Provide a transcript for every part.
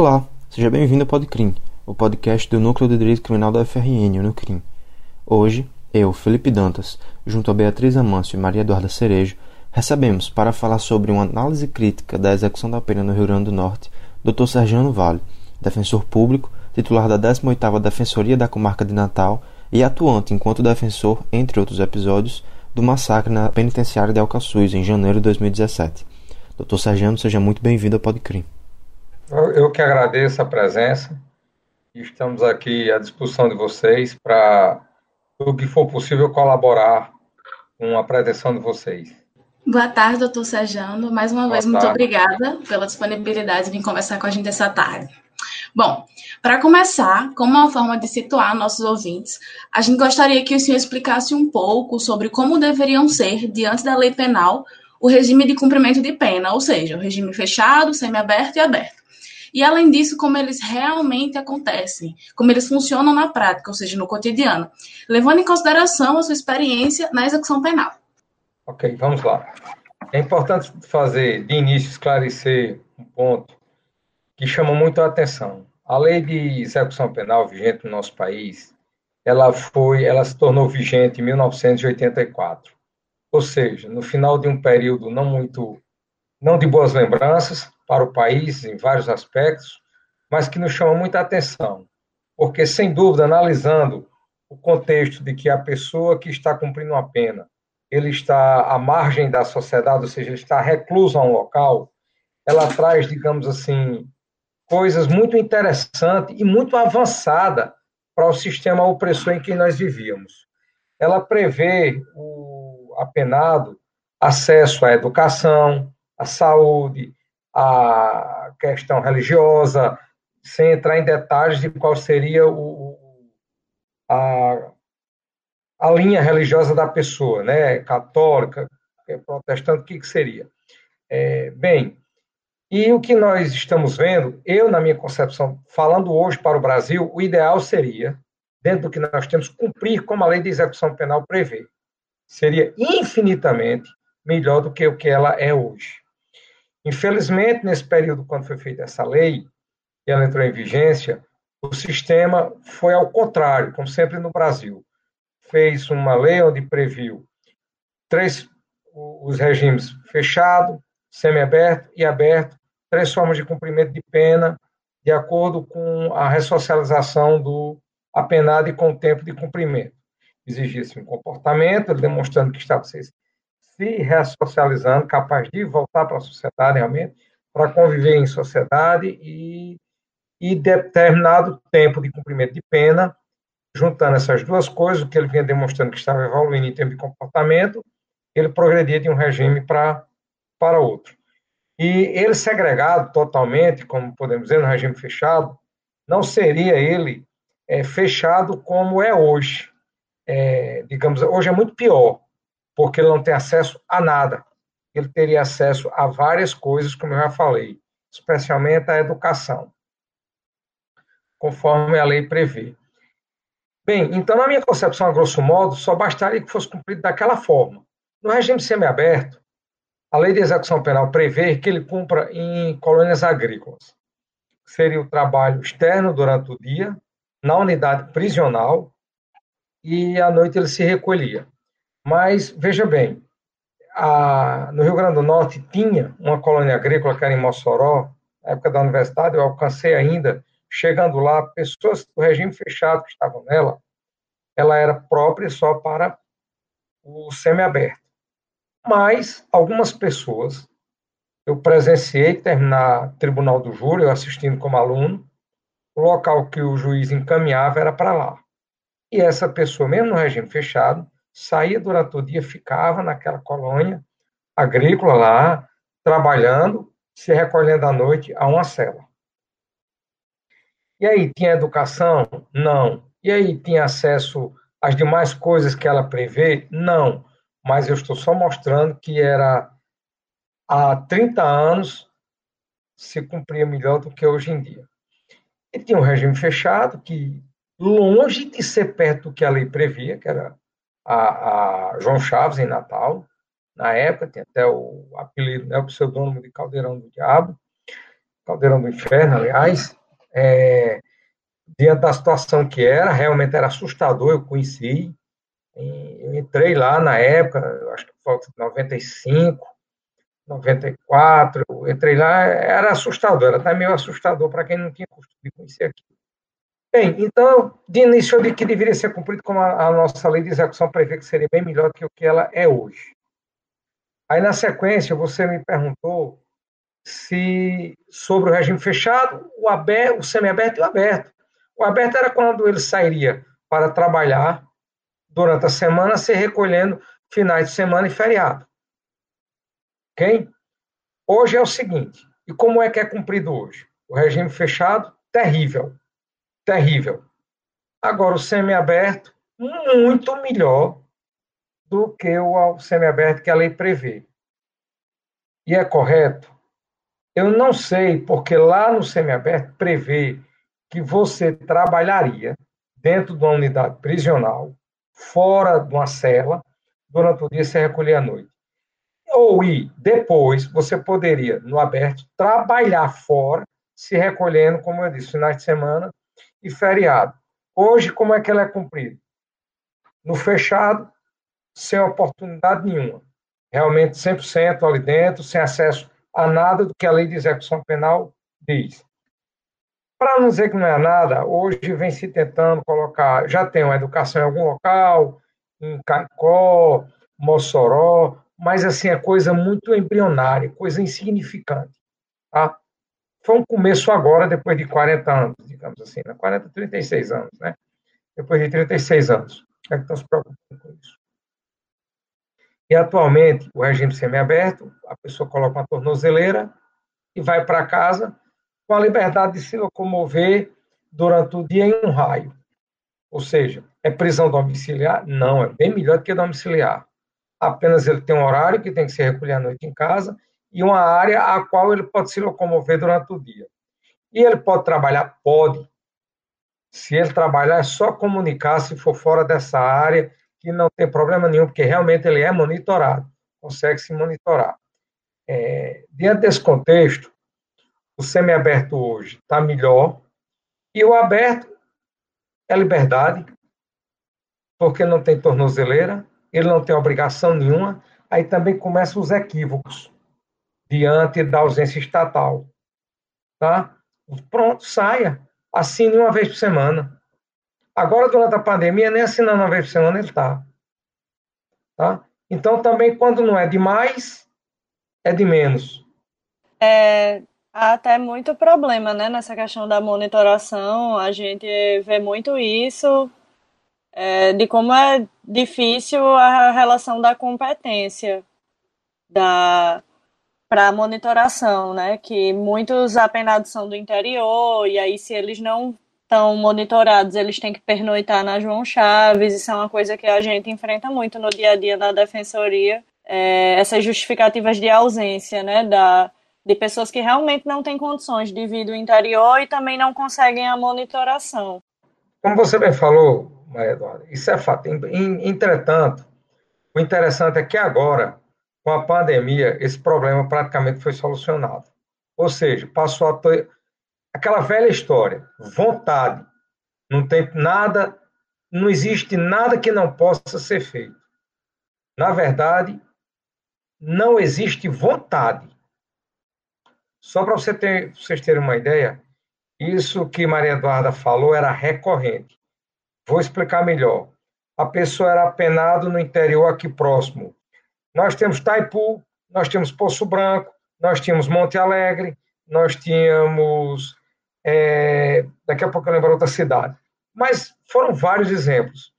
Olá, seja bem-vindo ao Podcrim, o podcast do Núcleo de Direito Criminal da FRN, o NUCRIM. Hoje, eu, Felipe Dantas, junto a Beatriz Amâncio e Maria Eduarda Cerejo, recebemos para falar sobre uma análise crítica da execução da pena no Rio Grande do Norte, Dr. Sergiano Vale, defensor público, titular da 18ª Defensoria da Comarca de Natal e atuante enquanto defensor, entre outros episódios, do massacre na penitenciária de Alcaçuz, em janeiro de 2017. Dr. Sergiano, seja muito bem-vindo ao Podcrim. Eu que agradeço a presença. Estamos aqui à disposição de vocês para, o que for possível, colaborar com a pretensão de vocês. Boa tarde, doutor Sejano. Mais uma Boa vez, tarde. muito obrigada pela disponibilidade de vir conversar com a gente essa tarde. Bom, para começar, como uma forma de situar nossos ouvintes, a gente gostaria que o senhor explicasse um pouco sobre como deveriam ser, diante da lei penal, o regime de cumprimento de pena, ou seja, o regime fechado, semiaberto e aberto. E além disso, como eles realmente acontecem, como eles funcionam na prática, ou seja, no cotidiano, levando em consideração a sua experiência na execução penal. Ok, vamos lá. É importante fazer, de início, esclarecer um ponto que chama muito a atenção. A lei de execução penal vigente no nosso país, ela foi, ela se tornou vigente em 1984. Ou seja, no final de um período não muito, não de boas lembranças, para o país em vários aspectos, mas que nos chama muita atenção, porque, sem dúvida, analisando o contexto de que a pessoa que está cumprindo uma pena, ele está à margem da sociedade, ou seja, ele está recluso a um local, ela traz, digamos assim, coisas muito interessantes e muito avançada para o sistema opressor em que nós vivíamos. Ela prevê o apenado acesso à educação, à saúde, a questão religiosa, sem entrar em detalhes de qual seria o, a, a linha religiosa da pessoa, né? Católica, protestante, o que, que seria? É, bem, e o que nós estamos vendo, eu, na minha concepção, falando hoje para o Brasil, o ideal seria, dentro do que nós temos, cumprir como a lei de execução penal prevê. Seria infinitamente melhor do que o que ela é hoje. Infelizmente, nesse período, quando foi feita essa lei, e ela entrou em vigência, o sistema foi ao contrário, como sempre no Brasil. Fez uma lei onde previu três os regimes fechado, semiaberto e aberto, três formas de cumprimento de pena, de acordo com a ressocialização do apenado e com o tempo de cumprimento. Exigia-se um comportamento, demonstrando que estava se ressocializando, capaz de voltar para a sociedade realmente, para conviver em sociedade e, e determinado tempo de cumprimento de pena, juntando essas duas coisas, o que ele vinha demonstrando que estava evoluindo em termos de comportamento, ele progredia de um regime para, para outro. E ele segregado totalmente, como podemos dizer, no regime fechado, não seria ele é, fechado como é hoje. É, digamos, hoje é muito pior porque ele não tem acesso a nada. Ele teria acesso a várias coisas, como eu já falei, especialmente a educação, conforme a lei prevê. Bem, então, na minha concepção, a grosso modo, só bastaria que fosse cumprido daquela forma. No regime semiaberto, a lei de execução penal prevê que ele cumpra em colônias agrícolas. Seria o trabalho externo durante o dia, na unidade prisional, e à noite ele se recolhia. Mas, veja bem, a, no Rio Grande do Norte tinha uma colônia agrícola que era em Mossoró, na época da universidade, eu alcancei ainda, chegando lá, pessoas do regime fechado que estavam nela, ela era própria só para o semiaberto. Mas algumas pessoas, eu presenciei terminar tribunal do júri, eu assistindo como aluno, o local que o juiz encaminhava era para lá. E essa pessoa, mesmo no regime fechado, saía durante o dia, ficava naquela colônia agrícola lá, trabalhando, se recolhendo à noite a uma cela. E aí, tinha educação? Não. E aí, tinha acesso às demais coisas que ela prevê? Não. Mas eu estou só mostrando que era há 30 anos se cumpria melhor do que hoje em dia. E tinha um regime fechado que, longe de ser perto do que a lei previa, que era a, a João Chaves em Natal, na época, tem até o apelido, né, o pseudônimo de Caldeirão do Diabo, Caldeirão do Inferno, aliás, é, diante da situação que era, realmente era assustador, eu conheci, eu entrei lá na época, acho que de 95, 94, eu entrei lá, era assustador, era até meio assustador para quem não tinha costume de conhecer aqui. Bem, então, de início disse que deveria ser cumprido como a, a nossa lei de execução prevê que seria bem melhor do que o que ela é hoje. Aí, na sequência, você me perguntou se sobre o regime fechado, o aberto, o semiaberto e o aberto. O aberto era quando ele sairia para trabalhar durante a semana, se recolhendo finais de semana e feriado. Ok? Hoje é o seguinte, e como é que é cumprido hoje? O regime fechado, terrível terrível. Agora, o semiaberto, muito melhor do que o semiaberto que a lei prevê. E é correto? Eu não sei, porque lá no semiaberto prevê que você trabalharia dentro de uma unidade prisional, fora de uma cela, durante o dia você recolher à noite. Ou e depois você poderia, no aberto, trabalhar fora, se recolhendo, como eu disse, finais de semana, e feriado. Hoje, como é que ela é cumprida? No fechado, sem oportunidade nenhuma. Realmente 100% ali dentro, sem acesso a nada do que a lei de execução penal diz. Para não dizer que não é nada, hoje vem se tentando colocar, já tem uma educação em algum local, em Caicó, Mossoró, mas assim, é coisa muito embrionária, coisa insignificante. Tá? Foi um começo agora, depois de 40 anos, digamos assim, né? 40, 36 anos, né? Depois de 36 anos. É que estão se preocupando com isso. E atualmente, o regime semiaberto, a pessoa coloca uma tornozeleira e vai para casa com a liberdade de se locomover durante o dia em um raio. Ou seja, é prisão domiciliar? Não, é bem melhor do que domiciliar. Apenas ele tem um horário que tem que se recolher à noite em casa e uma área a qual ele pode se locomover durante o dia. E ele pode trabalhar? Pode. Se ele trabalhar, é só comunicar se for fora dessa área, que não tem problema nenhum, porque realmente ele é monitorado, consegue se monitorar. É, diante desse contexto, o semiaberto hoje está melhor, e o aberto é liberdade, porque não tem tornozeleira, ele não tem obrigação nenhuma, aí também começam os equívocos diante da ausência estatal. Tá? Pronto, saia. Assine uma vez por semana. Agora, durante a pandemia, nem assinando uma vez por semana ele está. Tá? Então, também, quando não é de mais, é de menos. É, há até muito problema né, nessa questão da monitoração. A gente vê muito isso, é, de como é difícil a relação da competência da, para monitoração, né? Que muitos apenados são do interior, e aí se eles não estão monitorados, eles têm que pernoitar na João Chaves, isso é uma coisa que a gente enfrenta muito no dia a dia da defensoria, é, essas justificativas de ausência, né? Da, de pessoas que realmente não têm condições de vir do interior e também não conseguem a monitoração. Como você bem falou, Maria Eduarda, isso é fato. Entretanto, o interessante é que agora com a pandemia, esse problema praticamente foi solucionado. Ou seja, passou a ter aquela velha história, vontade. Não tem nada, não existe nada que não possa ser feito. Na verdade, não existe vontade. Só para você ter, vocês terem uma ideia, isso que Maria Eduarda falou era recorrente. Vou explicar melhor. A pessoa era apenada no interior aqui próximo, nós temos Taipu, nós temos Poço Branco, nós tínhamos Monte Alegre, nós tínhamos. É, daqui a pouco eu lembro outra cidade. Mas foram vários exemplos.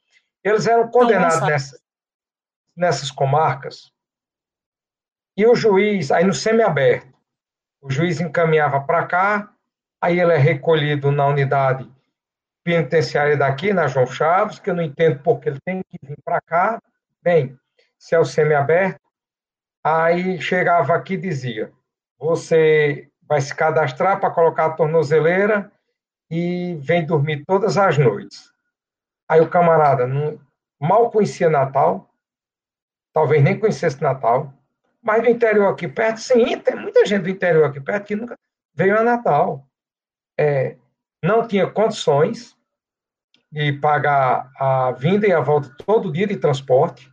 Eles eram condenados nessa, nessas comarcas, e o juiz, aí no semiaberto, o juiz encaminhava para cá, aí ele é recolhido na unidade penitenciária daqui, na João Chaves, que eu não entendo porque ele tem que vir para cá. Bem, céu semiaberto. Aí chegava aqui e dizia: você vai se cadastrar para colocar a tornozeleira e vem dormir todas as noites. Aí o camarada não, mal conhecia Natal, talvez nem conhecesse Natal, mas do interior aqui perto, sim, tem muita gente do interior aqui perto que nunca veio a Natal. É, não tinha condições de pagar a vinda e a volta todo dia de transporte,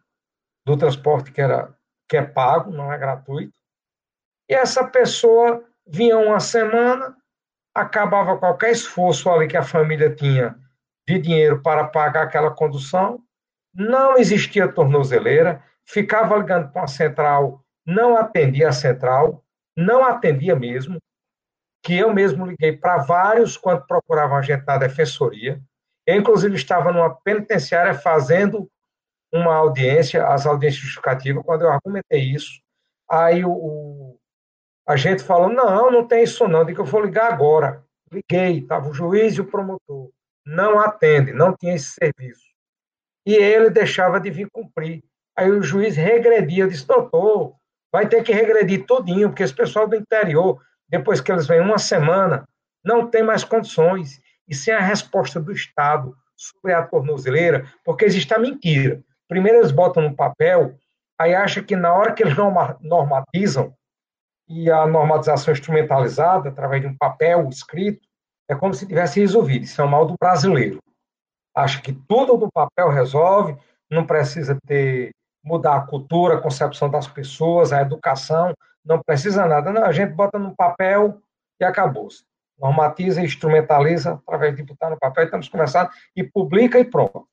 do transporte que, era, que é pago, não é gratuito. E essa pessoa vinha uma semana, acabava qualquer esforço ali que a família tinha de dinheiro para pagar aquela condução, não existia tornozeleira, ficava ligando para a central, não atendia a central, não atendia mesmo, que eu mesmo liguei para vários quando procuravam a gente na defensoria. Eu, inclusive, estava numa penitenciária fazendo uma audiência, as audiências justificativas, quando eu argumentei isso. Aí o, o a gente falou: não, não tem isso não, digo que eu vou ligar agora. Liguei, estava o juiz e o promotor. Não atende, não tinha esse serviço. E ele deixava de vir cumprir. Aí o juiz regredia, eu disse, doutor, vai ter que regredir tudinho, porque esse pessoal do interior, depois que eles vêm uma semana, não tem mais condições. E sem a resposta do Estado sobre a tornozeleira, porque existe a mentira. Primeiro eles botam no papel, aí acha que na hora que eles normatizam, e a normatização instrumentalizada, através de um papel escrito, é como se tivesse resolvido. Isso é o mal do brasileiro. Acha que tudo do papel resolve, não precisa ter mudar a cultura, a concepção das pessoas, a educação, não precisa nada. Não, a gente bota no papel e acabou-se. Normatiza, instrumentaliza através de botar no papel, estamos conversando, e publica e pronto.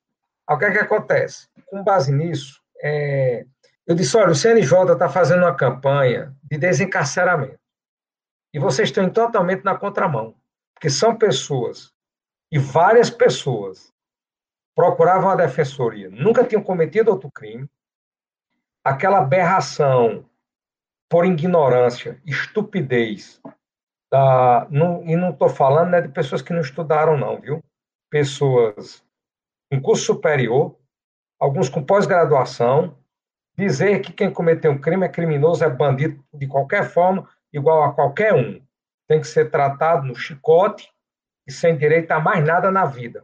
O que é que acontece? Com base nisso, é, eu disse, olha, o CNJ está fazendo uma campanha de desencarceramento. E vocês estão totalmente na contramão. Porque são pessoas, e várias pessoas, procuravam a defensoria, nunca tinham cometido outro crime, aquela aberração por ignorância, estupidez, da, não, e não estou falando né, de pessoas que não estudaram, não, viu? Pessoas com curso superior, alguns com pós-graduação, dizer que quem cometeu um crime é criminoso, é bandido de qualquer forma, igual a qualquer um. Tem que ser tratado no chicote e sem direito a mais nada na vida.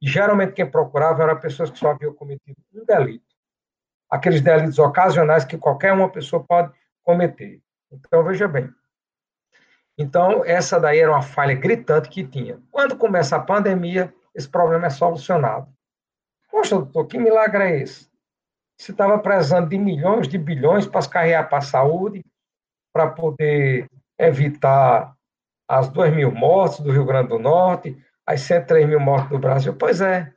E geralmente quem procurava eram pessoas que só haviam cometido um delito aqueles delitos ocasionais que qualquer uma pessoa pode cometer. Então, veja bem. Então, essa daí era uma falha gritante que tinha. Quando começa a pandemia, esse problema é solucionado. Poxa, doutor, que milagre é esse? Você estava prezando de milhões, de bilhões para carregar para a saúde, para poder evitar as 2 mil mortes do Rio Grande do Norte, as 103 mil mortes do Brasil. Pois é,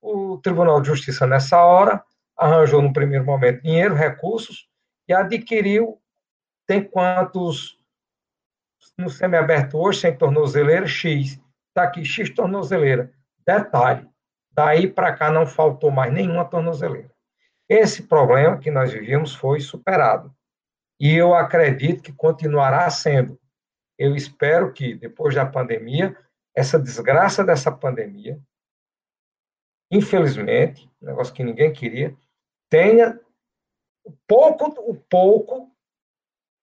o Tribunal de Justiça, nessa hora, arranjou no primeiro momento dinheiro, recursos e adquiriu, tem quantos no semiaberto hoje, sem tornozeleira, X. Está aqui, X tornozeleira. Detalhe, daí para cá não faltou mais nenhuma tornozeleira. Esse problema que nós vivíamos foi superado. E eu acredito que continuará sendo. Eu espero que, depois da pandemia, essa desgraça dessa pandemia, infelizmente, negócio que ninguém queria, tenha o pouco, o pouco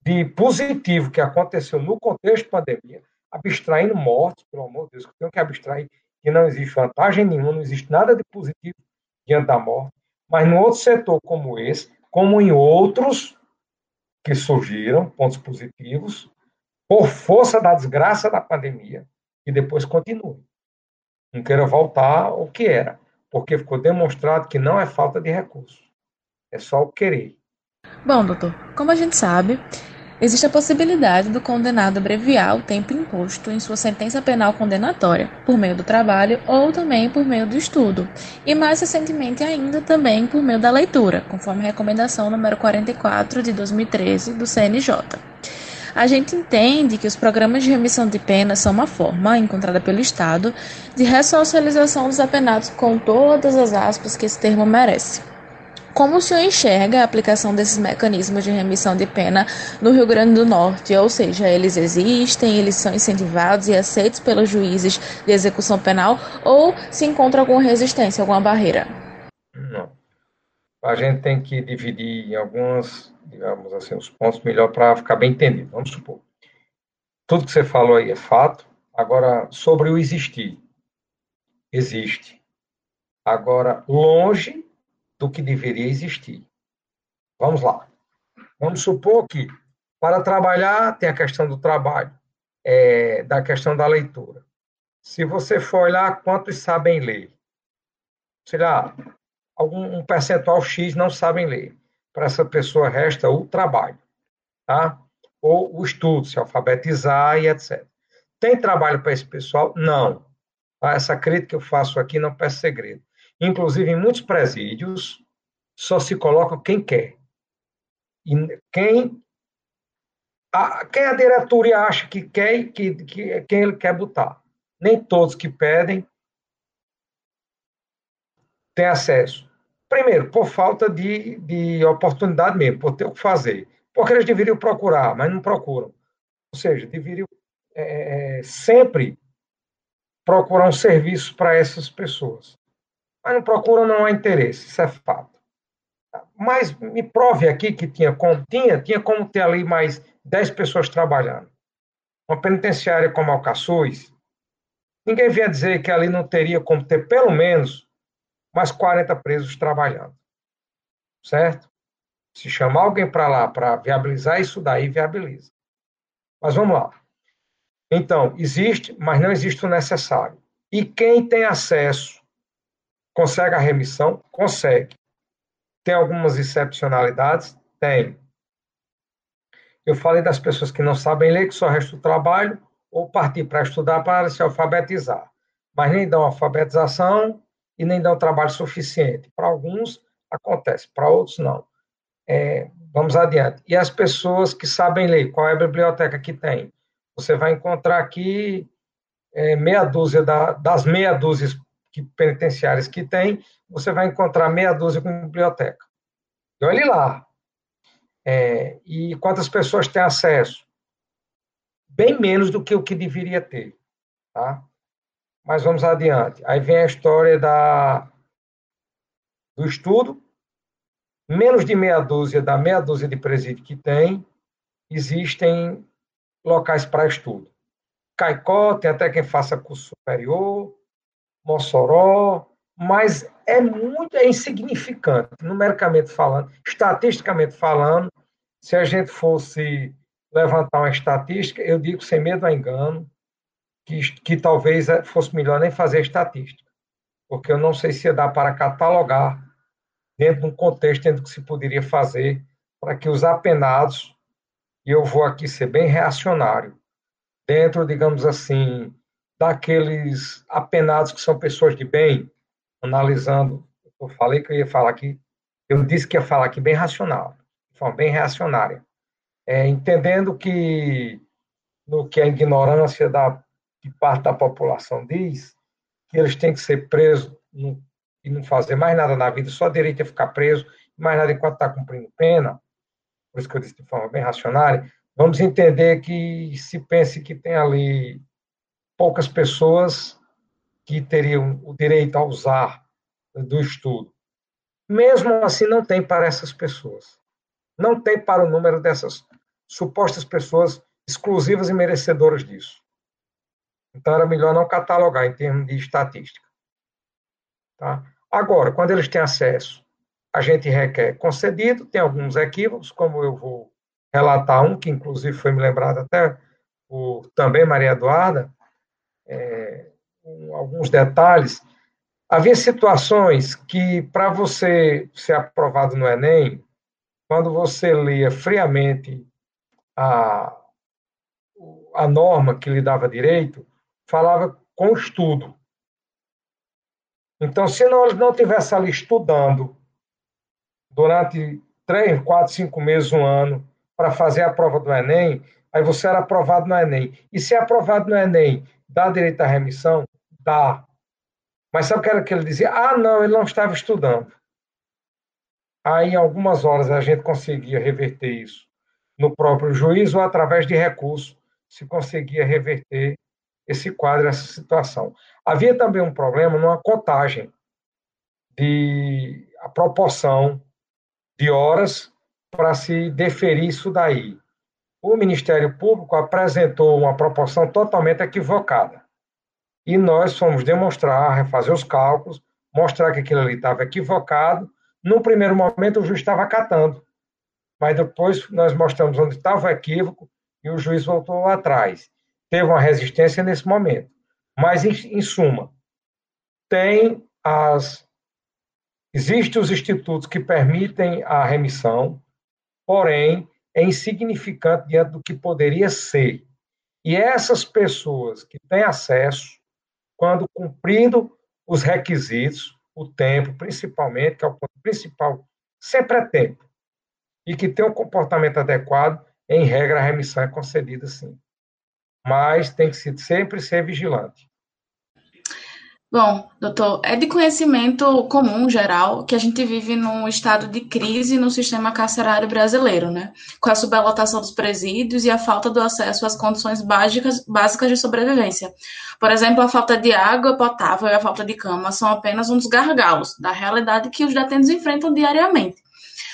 de positivo que aconteceu no contexto de pandemia, abstraindo mortes, pelo amor de Deus, que tenho que abstrair que não existe vantagem nenhuma, não existe nada de positivo diante da morte, mas no outro setor como esse, como em outros que surgiram, pontos positivos, por força da desgraça da pandemia, e depois continue. Não queira voltar ao que era, porque ficou demonstrado que não é falta de recursos. É só o querer. Bom, doutor, como a gente sabe, existe a possibilidade do condenado abreviar o tempo imposto em sua sentença penal condenatória, por meio do trabalho ou também por meio do estudo, e mais recentemente ainda também por meio da leitura, conforme recomendação número 44 de 2013 do CNJ. A gente entende que os programas de remissão de pena são uma forma, encontrada pelo Estado, de ressocialização dos apenados com todas as aspas que esse termo merece. Como o senhor enxerga a aplicação desses mecanismos de remissão de pena no Rio Grande do Norte? Ou seja, eles existem, eles são incentivados e aceitos pelos juízes de execução penal ou se encontra alguma resistência, alguma barreira? Não. A gente tem que dividir em alguns, digamos assim, os pontos melhor para ficar bem entendido. Vamos supor. Tudo que você falou aí é fato. Agora, sobre o existir. Existe. Agora, longe do que deveria existir. Vamos lá. Vamos supor que, para trabalhar, tem a questão do trabalho. é, da questão da leitura. Se você for olhar quantos sabem ler, sei lá, algum um percentual X não sabem ler. Para essa pessoa resta o trabalho, tá? Ou o estudo, se alfabetizar e etc. Tem trabalho para esse pessoal? Não. Essa crítica que eu faço aqui não peço segredo. Inclusive, em muitos presídios, só se coloca quem quer. E quem a, quem a diretoria acha que quer, que, que, quem ele quer botar. Nem todos que pedem têm acesso. Primeiro, por falta de, de oportunidade mesmo, por ter o que fazer. Porque eles deveriam procurar, mas não procuram. Ou seja, deveriam é, é sempre procurar um serviço para essas pessoas. Mas não procuram, não há interesse, isso é fato. Mas me prove aqui que tinha como, tinha, tinha como ter ali mais 10 pessoas trabalhando. Uma penitenciária como Alcaçuz, ninguém vinha dizer que ali não teria como ter pelo menos mais 40 presos trabalhando. Certo? Se chamar alguém para lá para viabilizar isso daí, viabiliza. Mas vamos lá. Então, existe, mas não existe o necessário. E quem tem acesso consegue a remissão? Consegue. Tem algumas excepcionalidades? Tem. Eu falei das pessoas que não sabem ler, que só resta o trabalho, ou partir para estudar para se alfabetizar. Mas nem dão alfabetização e nem dão trabalho suficiente. Para alguns acontece, para outros não. É, vamos adiante. E as pessoas que sabem ler, qual é a biblioteca que tem? Você vai encontrar aqui é, meia dúzia da, das meia dúzias que, penitenciárias que tem, você vai encontrar meia dúzia com biblioteca. E olhe lá, é, e quantas pessoas têm acesso? Bem menos do que o que deveria ter. Tá? Mas vamos adiante. Aí vem a história da, do estudo. Menos de meia dúzia da meia dúzia de presídio que tem, existem locais para estudo. Caicó, tem até quem faça curso superior, Mossoró, mas é muito é insignificante, numericamente falando, estatisticamente falando. Se a gente fosse levantar uma estatística, eu digo sem medo a engano, que, que talvez é, fosse melhor nem fazer estatística, porque eu não sei se dar para catalogar dentro de um contexto dentro que se poderia fazer para que os apenados, e eu vou aqui ser bem reacionário, dentro, digamos assim, daqueles apenados que são pessoas de bem, analisando, eu falei que eu ia falar aqui, eu disse que ia falar aqui bem racional, de forma bem reacionária, é, entendendo que no que a ignorância da parte da população diz, que eles têm que ser presos no, e não fazer mais nada na vida, só direito a ficar preso, mais nada enquanto está cumprindo pena, por isso que eu disse de forma bem racionária, vamos entender que se pense que tem ali poucas pessoas que teriam o direito a usar do estudo. Mesmo assim, não tem para essas pessoas. Não tem para o número dessas supostas pessoas exclusivas e merecedoras disso. Então, era melhor não catalogar em termos de estatística. Tá? Agora, quando eles têm acesso, a gente requer concedido, tem alguns equívocos, como eu vou relatar um, que inclusive foi me lembrado até por também Maria Eduarda, é, alguns detalhes, havia situações que, para você ser aprovado no Enem, quando você lia friamente a, a norma que lhe dava direito, falava com estudo. Então, se não, não tivesse ali estudando durante três, quatro, cinco meses, um ano, para fazer a prova do Enem, aí você era aprovado no Enem. E se é aprovado no Enem, dá direito à remissão? Dá. Mas sabe o que era que ele dizia? Ah, não, ele não estava estudando. Aí, em algumas horas, a gente conseguia reverter isso no próprio juiz ou através de recurso, se conseguia reverter esse quadro, essa situação. Havia também um problema numa contagem de a proporção de horas para se deferir isso daí. O Ministério Público apresentou uma proporção totalmente equivocada. E nós fomos demonstrar, refazer os cálculos, mostrar que aquilo ali estava equivocado. No primeiro momento, o juiz estava acatando, mas depois nós mostramos onde estava o equívoco e o juiz voltou atrás. teve uma resistência nesse momento. Mas, em, em suma, tem as. Existem os institutos que permitem a remissão, porém, é insignificante diante do que poderia ser. E essas pessoas que têm acesso, quando cumprindo os requisitos, o tempo, principalmente, que é o ponto principal, sempre é tempo, e que tem um comportamento adequado, em regra, a remissão é concedida sim. Mas tem que sempre ser vigilante. Bom, doutor, é de conhecimento comum, geral, que a gente vive num estado de crise no sistema carcerário brasileiro, né? Com a superlotação dos presídios e a falta do acesso às condições básicas, básicas de sobrevivência. Por exemplo, a falta de água potável e a falta de cama são apenas um dos gargalos da realidade que os detentos enfrentam diariamente.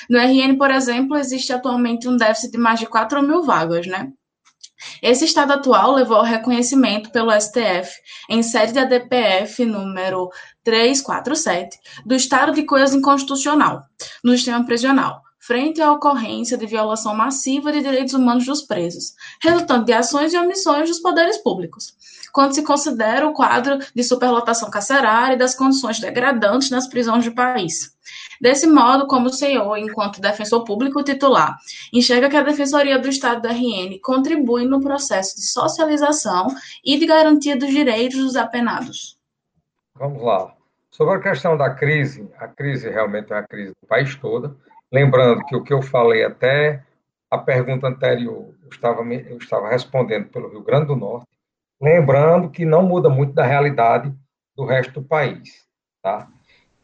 No RN, por exemplo, existe atualmente um déficit de mais de 4 mil vagas, né? Esse estado atual levou ao reconhecimento pelo STF, em sede da DPF número 347, do estado de coisas inconstitucional no sistema prisional, frente à ocorrência de violação massiva de direitos humanos dos presos, resultante de ações e omissões dos poderes públicos, quando se considera o quadro de superlotação carcerária e das condições degradantes nas prisões do país. Desse modo, como o senhor, enquanto defensor público titular, enxerga que a Defensoria do Estado do RN contribui no processo de socialização e de garantia dos direitos dos apenados? Vamos lá. Sobre a questão da crise, a crise realmente é uma crise do país todo. Lembrando que o que eu falei até a pergunta anterior, eu estava, eu estava respondendo pelo Rio Grande do Norte, lembrando que não muda muito da realidade do resto do país. Tá?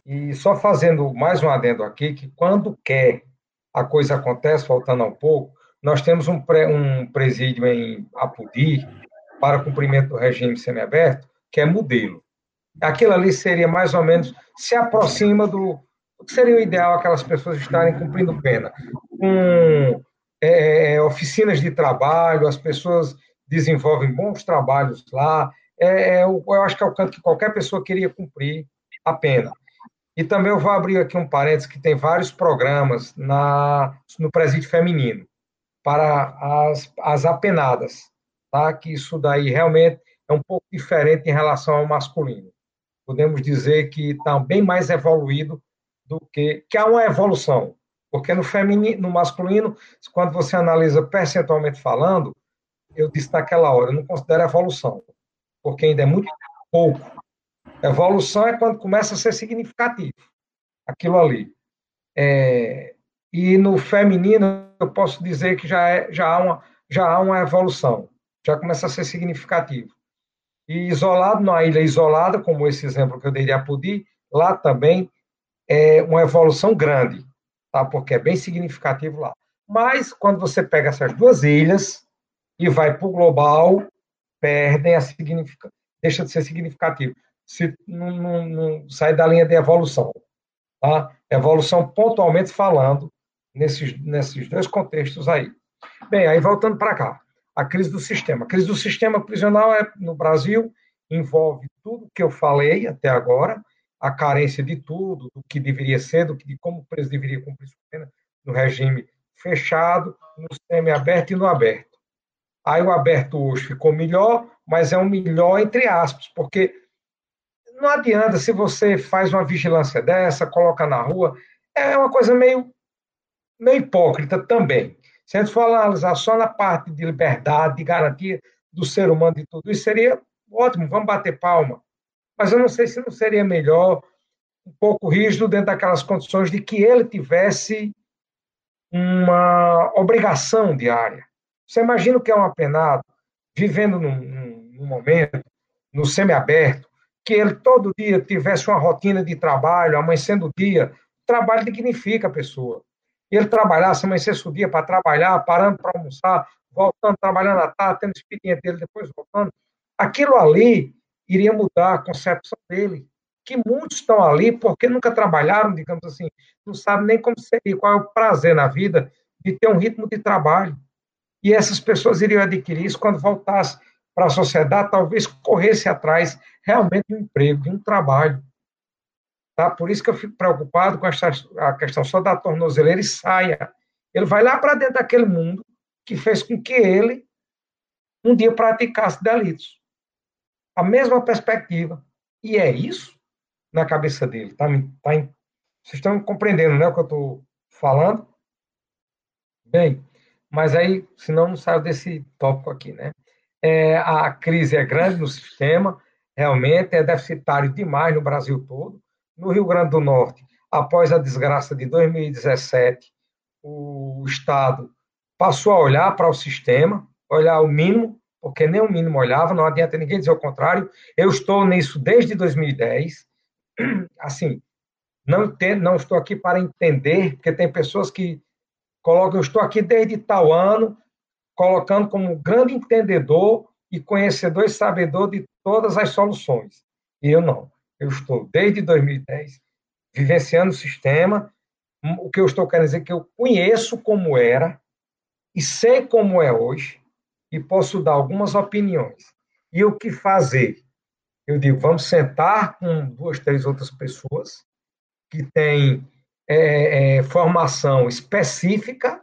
E só fazendo mais um adendo aqui, que quando quer a coisa acontece, faltando um pouco, nós temos um, pré, um presídio em Apudi, para cumprimento do regime semiaberto, que é modelo. Aquilo ali seria mais ou menos, se aproxima do, que seria o ideal aquelas pessoas estarem cumprindo pena. Com é, é, oficinas de trabalho, as pessoas desenvolvem bons trabalhos lá, é, é, eu acho que é o canto que qualquer pessoa queria cumprir a pena. E também eu vou abrir aqui um parênteses que tem vários programas na, no presídio feminino para as, as apenadas, tá? que isso daí realmente é um pouco diferente em relação ao masculino. Podemos dizer que está bem mais evoluído do que... que há uma evolução, porque no feminino, no masculino, quando você analisa percentualmente falando, eu disse naquela hora, eu não considero evolução, porque ainda é muito pouco Evolução é quando começa a ser significativo, aquilo ali. É, e no feminino, eu posso dizer que já, é, já, há uma, já há uma evolução, já começa a ser significativo. E isolado, numa ilha isolada, como esse exemplo que eu dei de Apodi, lá também é uma evolução grande, tá? porque é bem significativo lá. Mas, quando você pega essas duas ilhas e vai para o global, perdem a significação, deixa de ser significativo se não, não, não sai da linha de evolução. Tá? Evolução pontualmente falando nesses, nesses dois contextos aí. Bem, aí voltando para cá, a crise do sistema. A crise do sistema prisional é, no Brasil envolve tudo que eu falei até agora, a carência de tudo, do que deveria ser, do que, de como o preso deveria cumprir sua pena no regime fechado, no semi-aberto e no aberto. Aí o aberto hoje ficou melhor, mas é um melhor entre aspas, porque não adianta se você faz uma vigilância dessa, coloca na rua, é uma coisa meio, meio hipócrita também. Se a gente for analisar só na parte de liberdade, de garantia do ser humano de tudo isso, seria ótimo, vamos bater palma. Mas eu não sei se não seria melhor um pouco rígido dentro daquelas condições de que ele tivesse uma obrigação diária. Você imagina o que é um apenado vivendo num, num momento, no semiaberto, que ele todo dia tivesse uma rotina de trabalho, amanhecendo o dia. Trabalho dignifica a pessoa. Ele trabalhasse, amanhecesse o dia para trabalhar, parando para almoçar, voltando, trabalhando à tarde, tendo expediente dele, depois voltando. Aquilo ali iria mudar a concepção dele. Que muitos estão ali porque nunca trabalharam, digamos assim, não sabem nem como seria, qual é o prazer na vida de ter um ritmo de trabalho. E essas pessoas iriam adquirir isso quando voltasse para a sociedade, talvez corresse atrás realmente de um emprego, de um trabalho. Tá? Por isso que eu fico preocupado com essa, a questão só da tornozeleira e saia. Ele vai lá para dentro daquele mundo que fez com que ele um dia praticasse delitos. A mesma perspectiva. E é isso na cabeça dele. Tá, tá, vocês estão compreendendo né, o que eu estou falando? Bem, mas aí, senão não saio desse tópico aqui, né? É, a crise é grande no sistema, realmente é deficitário demais no Brasil todo. No Rio Grande do Norte, após a desgraça de 2017, o Estado passou a olhar para o sistema, olhar o mínimo, porque nem o mínimo olhava, não adianta ninguém dizer o contrário. Eu estou nisso desde 2010. Assim, não, entendo, não estou aqui para entender, porque tem pessoas que colocam, eu estou aqui desde tal ano, colocando como grande entendedor e conhecedor e sabedor de todas as soluções. E eu não. Eu estou desde 2010 vivenciando o sistema. O que eu estou querendo dizer é que eu conheço como era e sei como é hoje e posso dar algumas opiniões. E o que fazer? Eu digo, vamos sentar com duas, três outras pessoas que têm é, é, formação específica.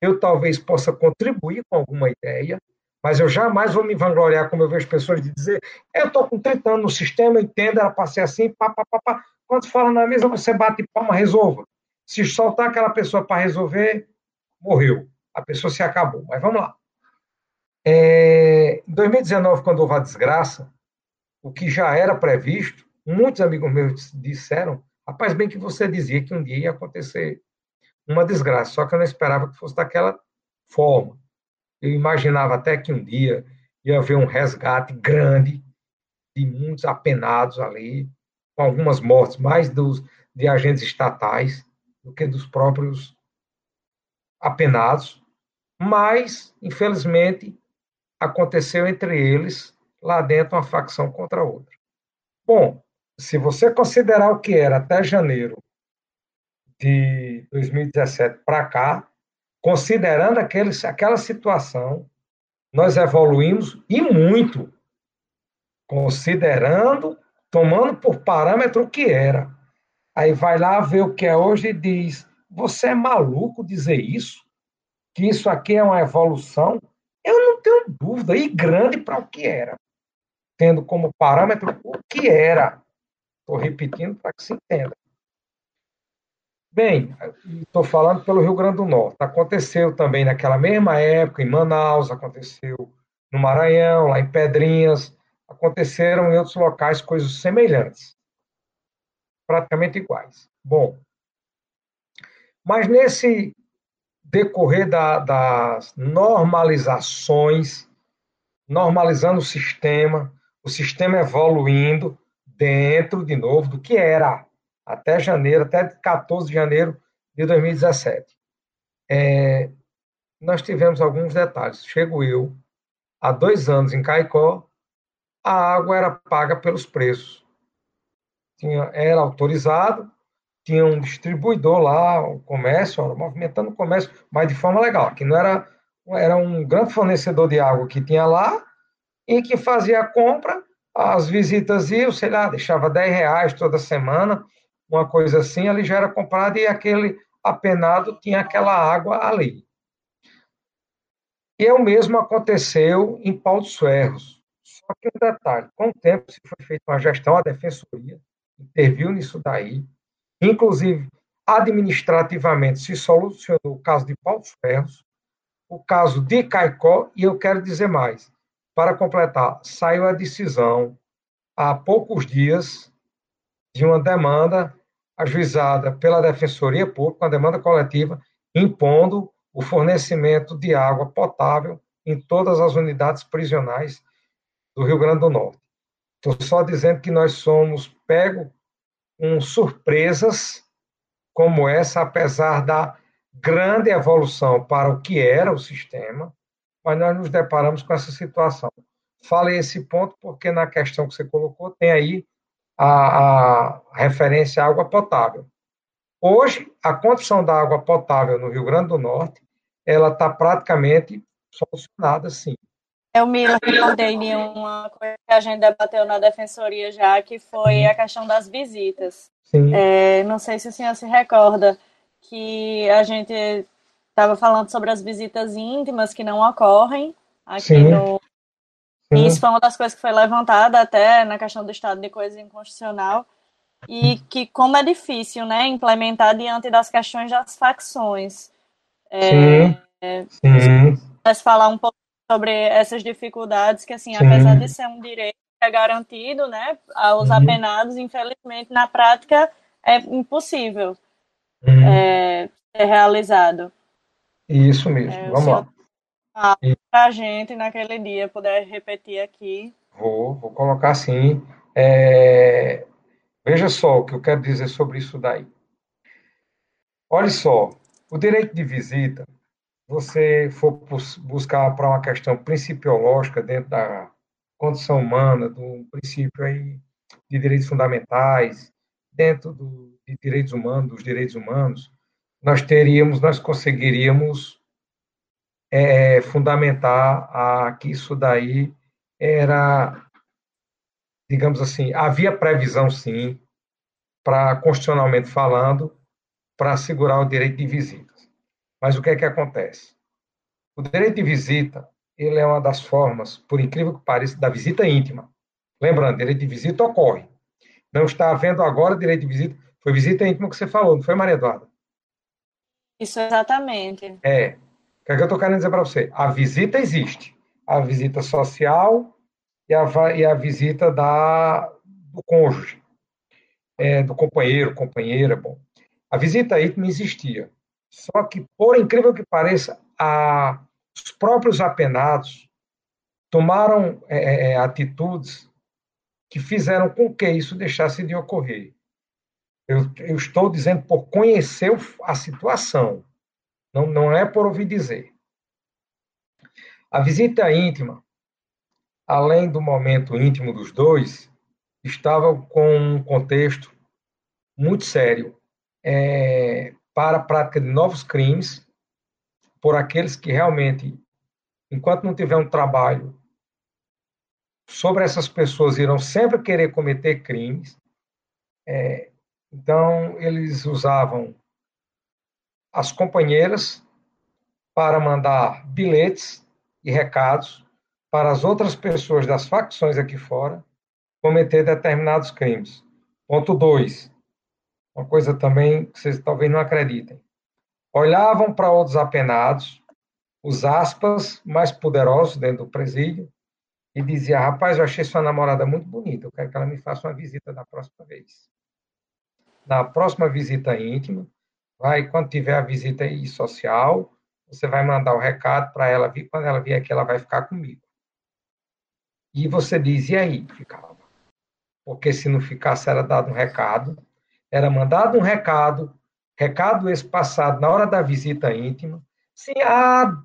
Eu talvez possa contribuir com alguma ideia, mas eu jamais vou me vangloriar, como eu vejo pessoas de dizer, eu estou com 30 anos no sistema, entendo, era para ser assim, pá, pá, pá, pá. Quando fala na mesa, você bate palma, resolva. Se soltar aquela pessoa para resolver, morreu. A pessoa se acabou. Mas vamos lá. É, em 2019, quando houve a desgraça, o que já era previsto, muitos amigos meus disseram, rapaz, bem que você dizia que um dia ia acontecer uma desgraça, só que eu não esperava que fosse daquela forma. Eu imaginava até que um dia ia haver um resgate grande de muitos apenados ali, com algumas mortes mais dos, de agentes estatais do que dos próprios apenados, mas, infelizmente, aconteceu entre eles, lá dentro, uma facção contra a outra. Bom, se você considerar o que era até janeiro de 2017 para cá, considerando aquele, aquela situação, nós evoluímos e muito, considerando, tomando por parâmetro o que era. Aí vai lá ver o que é hoje e diz: você é maluco dizer isso? Que isso aqui é uma evolução? Eu não tenho dúvida, e grande para o que era. Tendo como parâmetro o que era. Estou repetindo para que se entenda. Bem, estou falando pelo Rio Grande do Norte. Aconteceu também naquela mesma época em Manaus, aconteceu no Maranhão, lá em Pedrinhas, aconteceram em outros locais coisas semelhantes, praticamente iguais. Bom, mas nesse decorrer da, das normalizações, normalizando o sistema, o sistema evoluindo dentro, de novo, do que era até janeiro, até 14 de janeiro de 2017. É, nós tivemos alguns detalhes. Chego eu, há dois anos em Caicó, a água era paga pelos preços. Tinha, era autorizado, tinha um distribuidor lá, o comércio, movimentando o comércio, mas de forma legal, que não era, era um grande fornecedor de água que tinha lá e que fazia a compra, as visitas iam, sei lá, deixava 10 reais toda semana, uma coisa assim, ali já era comprado e aquele apenado tinha aquela água ali. E é o mesmo aconteceu em Pau dos Ferros. Só que um detalhe, com o tempo se foi feita uma gestão, a defensoria interviu nisso daí, inclusive administrativamente se solucionou o caso de Pau dos Ferros, o caso de Caicó, e eu quero dizer mais, para completar, saiu a decisão há poucos dias de uma demanda ajuizada pela Defensoria Pública, uma demanda coletiva, impondo o fornecimento de água potável em todas as unidades prisionais do Rio Grande do Norte. Estou só dizendo que nós somos pego com surpresas como essa, apesar da grande evolução para o que era o sistema, mas nós nos deparamos com essa situação. Falei esse ponto porque na questão que você colocou tem aí a, a referência à água potável. Hoje, a condição da água potável no Rio Grande do Norte, ela está praticamente solucionada, sim. Eu me recordei de uma coisa que a gente debateu na defensoria já, que foi a questão das visitas. Sim. É, não sei se o senhor se recorda que a gente estava falando sobre as visitas íntimas que não ocorrem aqui no E isso foi uma das coisas que foi levantada até na questão do estado de coisa inconstitucional e que como é difícil, né, implementar diante das questões das facções. É, sim, é, sim. falar um pouco sobre essas dificuldades que, assim, sim. apesar de ser um direito que é garantido, né, aos uhum. apenados, infelizmente, na prática é impossível uhum. é, ser realizado. Isso mesmo, é, vamos lá. Para a gente, naquele dia, puder repetir aqui. Vou, vou colocar assim. É, Veja só o que eu quero dizer sobre isso daí. Olha só, o direito de visita, você for buscar para uma questão principiológica dentro da condição humana, do princípio aí de direitos fundamentais, dentro do, de direitos humanos, dos direitos humanos, nós teríamos, nós conseguiríamos é, fundamentar a, que isso daí era digamos assim, havia previsão, sim, para constitucionalmente falando, para assegurar o direito de visitas. Mas o que é que acontece? O direito de visita, ele é uma das formas, por incrível que pareça, da visita íntima. Lembrando, direito de visita ocorre. Não está havendo agora direito de visita. Foi visita íntima que você falou, não foi, Maria Eduarda? Isso, exatamente. É. Que é que eu estou querendo dizer para você? A visita existe. A visita social e a, e a visita da, do cônjuge, é, do companheiro, companheira. Bom, a visita íntima existia. Só que, por incrível que pareça, a, os próprios apenados tomaram é, é, é atitudes que fizeram com que isso deixasse de ocorrer. Eu, eu, estou dizendo por conhecer a situação, não, não é por ouvir dizer. A visita íntima além do momento íntimo dos dois, estava com um contexto muito sério é, para a prática de novos crimes por aqueles que realmente, enquanto não tiver um trabalho sobre essas pessoas, irão sempre querer cometer crimes. É, então, eles usavam as companheiras para mandar bilhetes e recados para as outras pessoas das facções aqui fora cometer determinados crimes. Ponto 2. Uma coisa também que vocês talvez não acreditem. Olhavam para outros apenados, os aspas mais poderosos dentro do presídio, e dizia: Rapaz, eu achei sua namorada muito bonita, eu quero que ela me faça uma visita da próxima vez. Na próxima visita íntima, vai, quando tiver a visita aí social, você vai mandar o recado para ela vir, quando ela vier aqui, ela vai ficar comigo. E você diz, e aí? Ficava. Porque se não ficasse, era dado um recado, era mandado um recado, recado esse passado na hora da visita íntima. Sim, ah,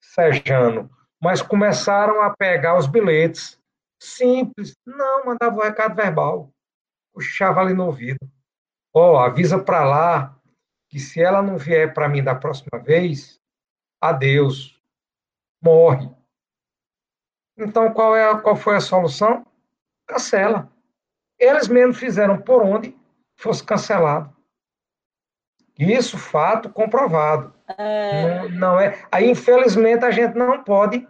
Sejano, mas começaram a pegar os bilhetes. Simples. Não, mandava o um recado verbal. Puxava ali no ouvido. Ó, oh, avisa para lá que se ela não vier para mim da próxima vez, adeus. Morre. Então, qual, é a, qual foi a solução? Cancela. Eles mesmos fizeram por onde fosse cancelado. Isso, fato comprovado. É... Não, não, é. Aí, infelizmente, a gente não pode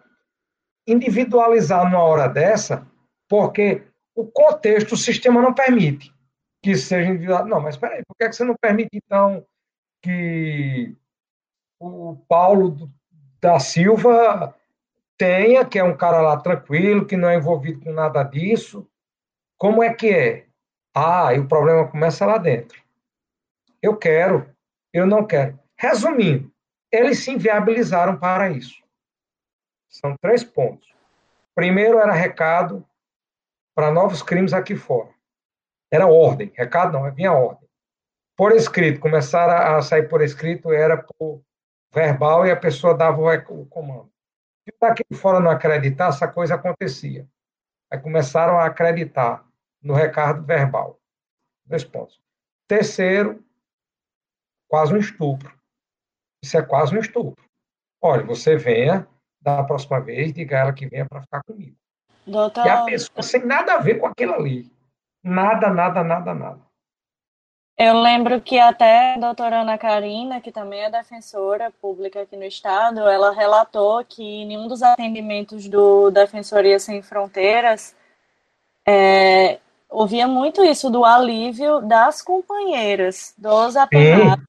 individualizar numa hora dessa, porque o contexto, o sistema não permite que seja individual. Não, mas espera aí, por que você não permite, então, que o Paulo da Silva tenha, que é um cara lá tranquilo, que não é envolvido com nada disso. Como é que é? Ah, e o problema começa lá dentro. Eu quero, eu não quero. Resumindo, eles se inviabilizaram para isso. São três pontos. Primeiro era recado para novos crimes aqui fora. Era ordem, recado não, vinha ordem. Por escrito, começaram a sair por escrito, era por verbal e a pessoa dava o comando. Se daqui fora não acreditar, essa coisa acontecia. Aí começaram a acreditar no recado verbal. Dois pontos. Terceiro, quase um estupro. Isso é quase um estupro. Olha, você venha da próxima vez, diga a ela que venha para ficar comigo. Doutor... E a pessoa sem nada a ver com aquilo ali. Nada, nada, nada, nada. Eu lembro que até a doutora Ana Karina, que também é defensora pública aqui no estado, ela relatou que em um dos atendimentos do Defensoria Sem Fronteiras, é, ouvia muito isso do alívio das companheiras, dos apenados,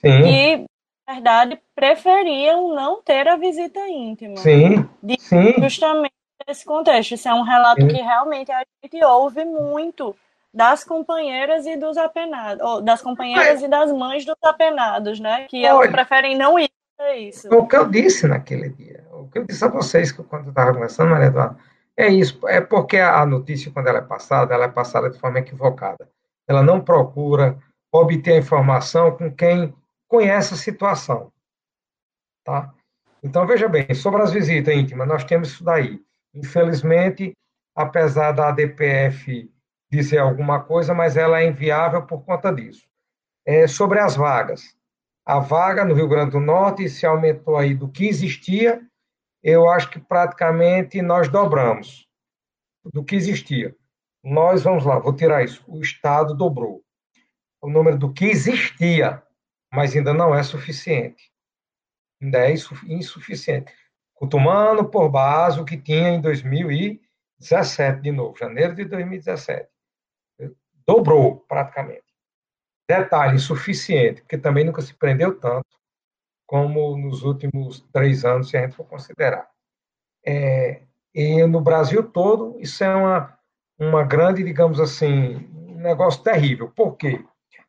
que, na verdade, preferiam não ter a visita íntima. Sim, de, sim. Justamente nesse contexto. Isso é um relato sim. que realmente a gente ouve muito das companheiras e dos apenados, das companheiras é. e das mães dos apenados, né? Que Olha, elas preferem não ir para isso. O que eu disse naquele dia, o que eu disse a vocês quando eu estava conversando, Maria Eduarda, é isso, é porque a notícia, quando ela é passada, ela é passada de forma equivocada. Ela não procura obter a informação com quem conhece a situação. Tá? Então, veja bem, sobre as visitas íntimas, nós temos isso daí. Infelizmente, apesar da ADPF dizer alguma coisa, mas ela é inviável por conta disso. É, sobre as vagas. A vaga no Rio Grande do Norte se aumentou aí do que existia, eu acho que praticamente nós dobramos do que existia. Nós, vamos lá, vou tirar isso, o Estado dobrou o número do que existia, mas ainda não é suficiente. Ainda é insuficiente. Tomando por base o que tinha em 2017, de novo, janeiro de 2017 dobrou praticamente. Detalhe insuficiente, porque também nunca se prendeu tanto como nos últimos três anos, se a gente for considerar. É, e no Brasil todo, isso é uma, uma grande, digamos assim, um negócio terrível. Por quê?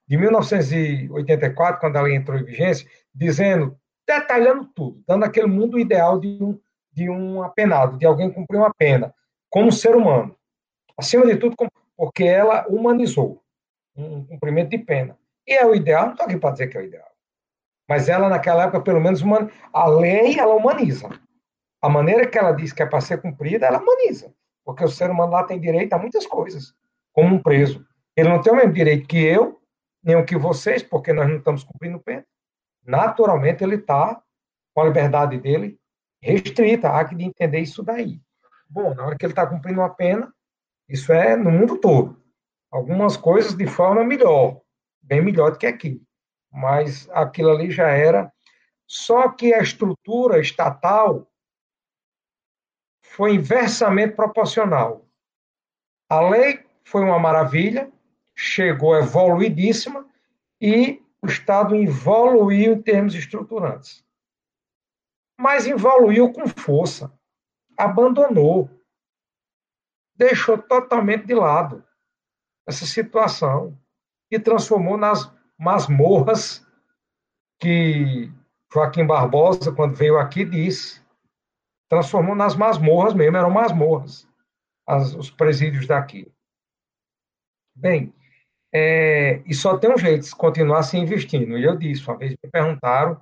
De 1984, quando a lei entrou em vigência, dizendo, detalhando tudo, dando aquele mundo ideal de um, de um apenado, de alguém cumprir uma pena, como ser humano. Acima de tudo, como porque ela humanizou um cumprimento de pena. E é o ideal, não estou aqui para dizer que é o ideal. Mas ela, naquela época, pelo menos, a lei, ela humaniza. A maneira que ela diz que é para ser cumprida, ela humaniza. Porque o ser humano lá tem direito a muitas coisas, como um preso. Ele não tem o mesmo direito que eu, nem o que vocês, porque nós não estamos cumprindo pena. Naturalmente, ele está com a liberdade dele restrita. Há que entender isso daí. Bom, na hora que ele está cumprindo uma pena, isso é no mundo todo. Algumas coisas de forma melhor, bem melhor do que aqui. Mas aquilo ali já era. Só que a estrutura estatal foi inversamente proporcional. A lei foi uma maravilha, chegou evoluidíssima e o Estado evoluiu em termos estruturantes. Mas evoluiu com força, abandonou deixou totalmente de lado essa situação e transformou nas masmorras que Joaquim Barbosa, quando veio aqui, disse. Transformou nas masmorras mesmo, eram masmorras, as, os presídios daqui. Bem, é, e só tem um jeito de continuar se investindo. E eu disse, uma vez me perguntaram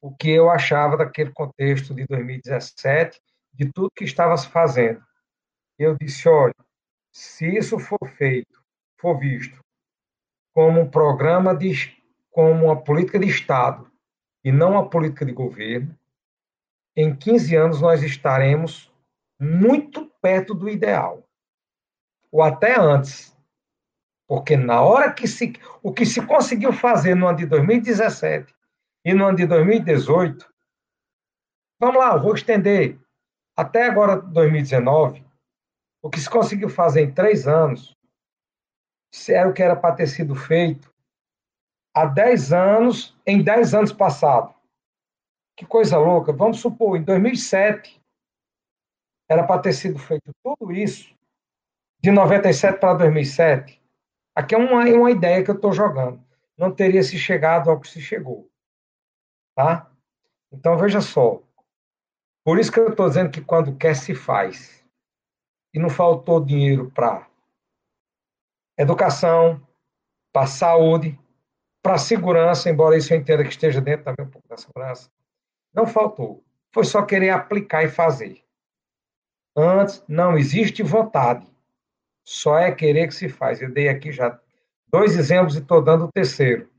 o que eu achava daquele contexto de 2017, de tudo que estava se fazendo eu disse: olha, se isso for feito, for visto como um programa de, como uma política de Estado e não uma política de governo, em 15 anos nós estaremos muito perto do ideal, ou até antes. Porque na hora que se. O que se conseguiu fazer no ano de 2017 e no ano de 2018, vamos lá, vou estender. Até agora, 2019, o que se conseguiu fazer em três anos era o que era para ter sido feito há dez anos, em dez anos passados. Que coisa louca. Vamos supor, em 2007, era para ter sido feito tudo isso, de 97 para 2007. Aqui é uma, uma ideia que eu estou jogando. Não teria se chegado ao que se chegou. Tá? Então, veja só. Por isso que eu estou dizendo que quando quer, se faz não faltou dinheiro para educação, para saúde, para segurança, embora isso eu entenda que esteja dentro também um pouco da segurança. Não faltou. Foi só querer aplicar e fazer. Antes, não existe vontade. Só é querer que se faz. Eu dei aqui já dois exemplos e estou dando o terceiro.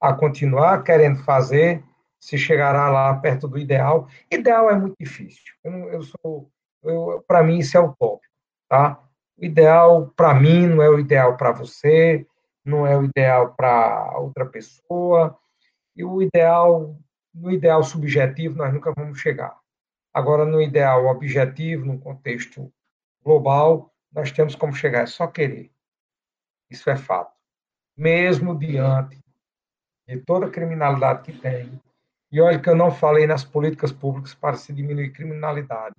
A continuar querendo fazer, se chegará lá perto do ideal. Ideal é muito difícil. Eu, eu sou para mim isso é utópico, tá? O ideal para mim não é o ideal para você, não é o ideal para outra pessoa, e o ideal, no ideal subjetivo, nós nunca vamos chegar. Agora, no ideal objetivo, no contexto global, nós temos como chegar, é só querer. Isso é fato. Mesmo diante de toda a criminalidade que tem, e olha que eu não falei nas políticas públicas para se diminuir criminalidade.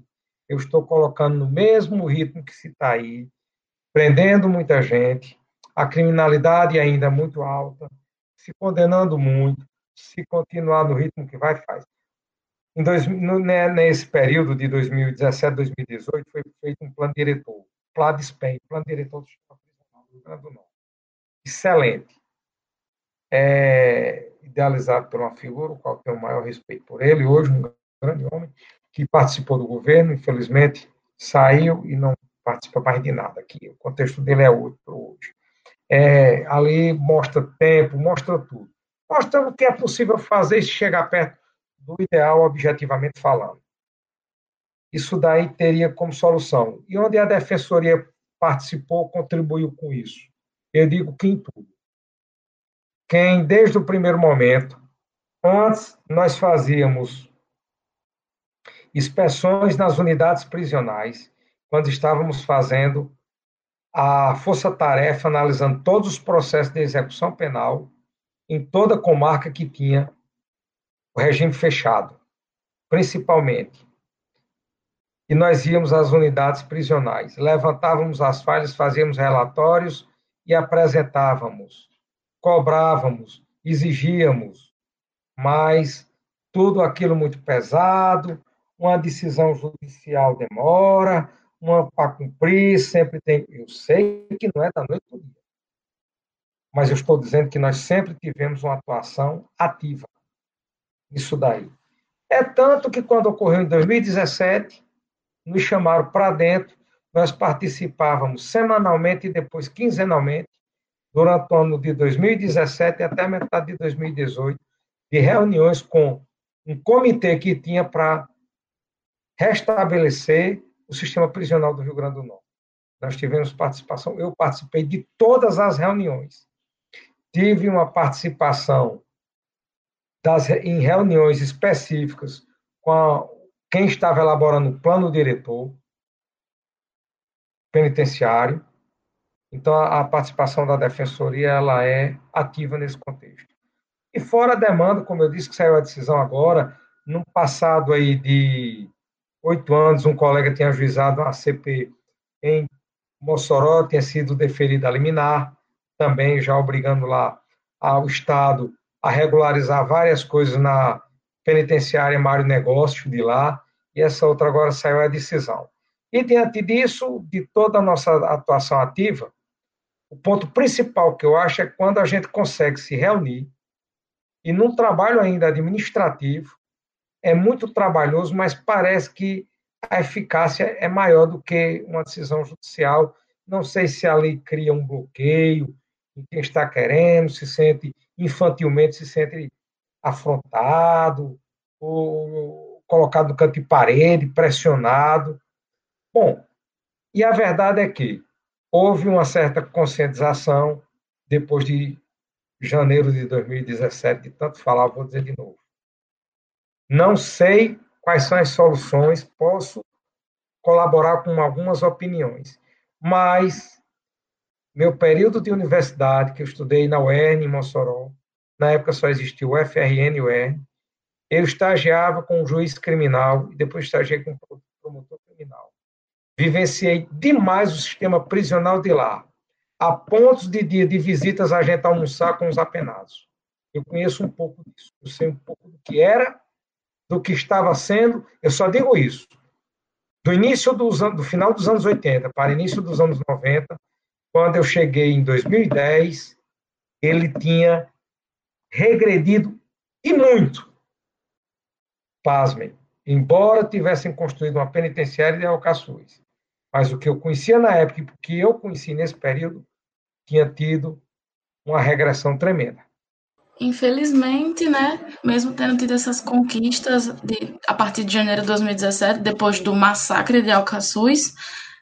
Eu estou colocando no mesmo ritmo que se está aí, prendendo muita gente, a criminalidade ainda é muito alta, se condenando muito, se continuar no ritmo que vai, faz. Em dois, no, né, nesse período de 2017 2018, foi feito um plano diretor, plano SPEM, plano diretor do Sistema Prisional do Rio Grande do Norte. Excelente. É, idealizado por uma figura, o qual tenho o maior respeito por ele, hoje um grande homem, que participou do governo, infelizmente saiu e não participa mais de nada aqui. O contexto dele é outro hoje. É, ali mostra tempo, mostra tudo. Mostra o que é possível fazer se chegar perto do ideal, objetivamente falando. Isso daí teria como solução. E onde a defensoria participou, contribuiu com isso? Eu digo que em tudo quem, desde o primeiro momento, antes nós fazíamos inspeções nas unidades prisionais, quando estávamos fazendo a força-tarefa, analisando todos os processos de execução penal em toda a comarca que tinha o regime fechado, principalmente. E nós íamos às unidades prisionais, levantávamos as falhas, fazíamos relatórios e apresentávamos cobrávamos, exigíamos, mas tudo aquilo muito pesado, uma decisão judicial demora, uma para cumprir, sempre tem. Eu sei que não é da noite para dia. Mas eu estou dizendo que nós sempre tivemos uma atuação ativa. Isso daí. É tanto que quando ocorreu em 2017, nos chamaram para dentro, nós participávamos semanalmente e depois quinzenalmente durante o ano de 2017 até a metade de 2018, de reuniões com um comitê que tinha para restabelecer o sistema prisional do Rio Grande do Norte. Nós tivemos participação, eu participei de todas as reuniões. Tive uma participação das, em reuniões específicas com a, quem estava elaborando o plano diretor penitenciário, então, a, participação da defensoria ela é ativa nesse contexto. E fora a demanda, como eu disse, que saiu a decisão agora, no passado aí de oito anos, um colega tinha ajuizado uma CP em Mossoró, tinha sido deferida a liminar, também já obrigando lá ao Estado a regularizar várias coisas na penitenciária Mário Negócio de lá, e essa outra agora saiu a decisão. E diante disso, de toda a nossa atuação ativa, o ponto principal que eu acho é quando a gente consegue se reunir e num trabalho ainda administrativo, é muito trabalhoso, mas parece que a eficácia é maior do que uma decisão judicial. Não sei se ali cria um bloqueio em quem está querendo, se sente infantilmente, se sente afrontado, ou colocado no canto de parede, pressionado. Bom, e a verdade é que houve uma certa conscientização depois de janeiro de 2017, de tanto falar, vou dizer de novo. Não sei quais são as soluções, posso colaborar com algumas opiniões, mas meu período de universidade, que eu estudei na UERN, em Mossoró, na época só existia o FRN e o UERN, eu estagiava com um juiz criminal e depois estagiei com um promotor criminal. Vivenciei demais o sistema prisional de lá, a pontos de dia de visitas a gente almoçar com os apenados. Eu conheço um pouco disso, eu sei um pouco do que era, do que estava sendo, eu só digo isso. Do início dos do final dos anos 80 para início dos anos 90, quando eu cheguei em 2010, ele tinha regredido e muito. Pasmem, embora tivessem construído uma penitenciária de Alcaçuz, mas o que eu conhecia na época e o que eu conheci nesse período tinha tido uma regressão tremenda. Infelizmente, né, mesmo tendo tido essas conquistas de, a partir de janeiro de 2017, depois do massacre de Alcaçuz,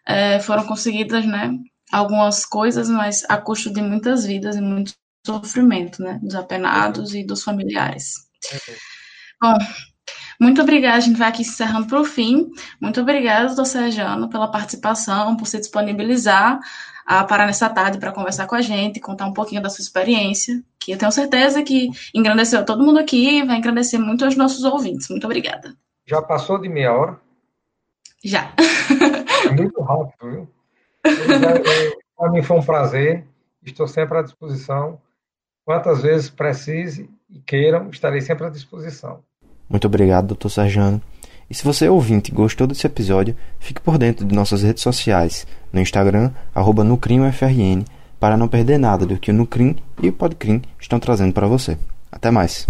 é, foram conseguidas, né, algumas coisas, mas a custo de muitas vidas e muito sofrimento, né? Dos apenados e dos familiares. Bom, muito obrigada, a gente vai aqui encerrando para o fim. Muito obrigada, doutor Sergiano, pela participação, por se disponibilizar a parar nessa tarde para conversar com a gente, contar um pouquinho da sua experiência, que eu tenho certeza que engrandeceu todo mundo aqui e vai engrandecer muito os nossos ouvintes. Muito obrigada. Já passou de meia hora? Já. É muito rápido, viu? Para mim foi um prazer, estou sempre à disposição. Quantas vezes precise e queiram, estarei sempre à disposição. Muito obrigado, Dr. Sarjano. E se você ouvinte gostou desse episódio, fique por dentro de nossas redes sociais, no Instagram, arroba NucrimUFRN, para não perder nada do que o Nucrim e o Podcrim estão trazendo para você. Até mais!